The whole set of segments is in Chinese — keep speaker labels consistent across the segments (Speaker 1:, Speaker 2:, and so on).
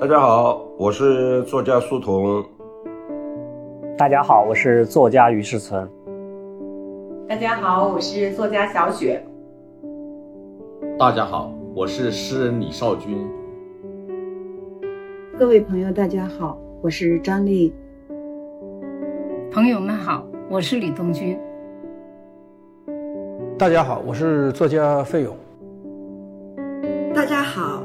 Speaker 1: 大家好，我是作家苏童。
Speaker 2: 大家好，我是作家于世存。
Speaker 3: 大家好，我是作家小雪。
Speaker 4: 大家好，我是诗人李少君。
Speaker 5: 各位朋友，大家好，我是张丽。
Speaker 6: 朋友们好，我是李东军。
Speaker 7: 大家好，我是作家费勇。
Speaker 8: 大家好，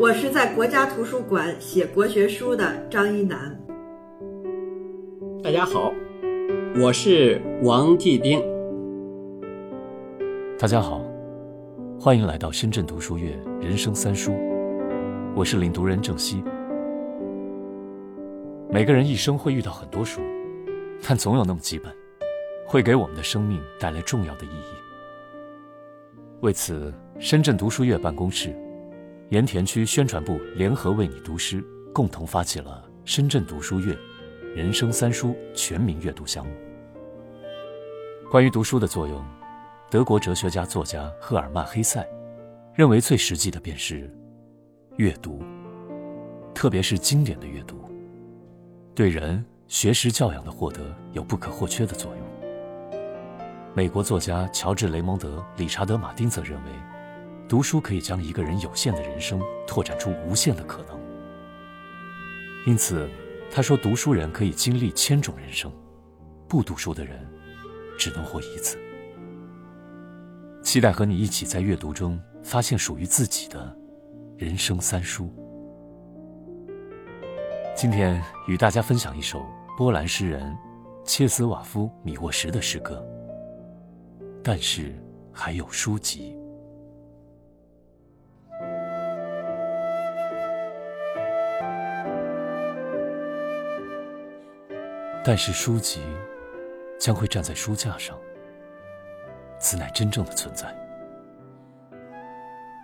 Speaker 8: 我是在国家图书馆写国学书的张一楠。
Speaker 9: 大家好，我是王继兵。
Speaker 10: 大家好，欢迎来到深圳读书月人生三书，我是领读人郑希。每个人一生会遇到很多书，但总有那么几本，会给我们的生命带来重要的意义。为此，深圳读书月办公室、盐田区宣传部联合为你读诗，共同发起了深圳读书月人生三书全民阅读项目。关于读书的作用，德国哲学家作家赫尔曼·黑塞认为最实际的便是阅读，特别是经典的阅读。对人学识教养的获得有不可或缺的作用。美国作家乔治·雷蒙德·理查德·马丁则认为，读书可以将一个人有限的人生拓展出无限的可能。因此，他说，读书人可以经历千种人生，不读书的人只能活一次。期待和你一起在阅读中发现属于自己的人生三书。今天与大家分享一首波兰诗人切斯瓦夫·米沃什的诗歌。但是还有书籍，但是书籍将会站在书架上，此乃真正的存在。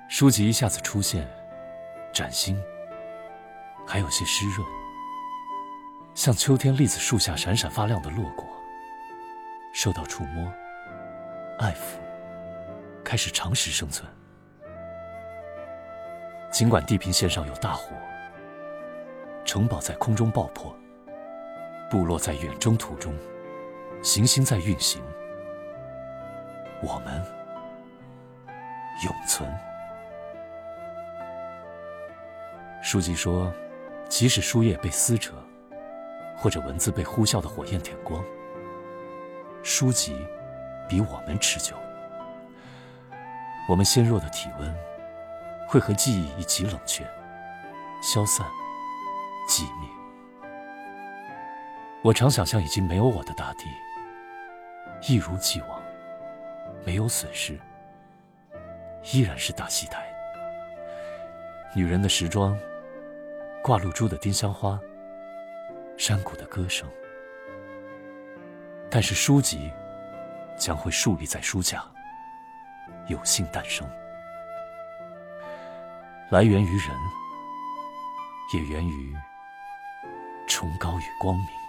Speaker 10: 书籍一下子出现，崭新，还有些湿润。像秋天栗子树下闪闪发亮的落果，受到触摸、爱抚，开始长时生存。尽管地平线上有大火，城堡在空中爆破，部落在远征途中，行星在运行，我们永存。书籍说，即使书页被撕扯。或者文字被呼啸的火焰点光，书籍比我们持久。我们纤弱的体温会和记忆一起冷却、消散、寂灭。我常想象已经没有我的大地，一如既往，没有损失，依然是大戏台。女人的时装，挂露珠的丁香花。山谷的歌声，但是书籍将会竖立在书架，有幸诞生，来源于人，也源于崇高与光明。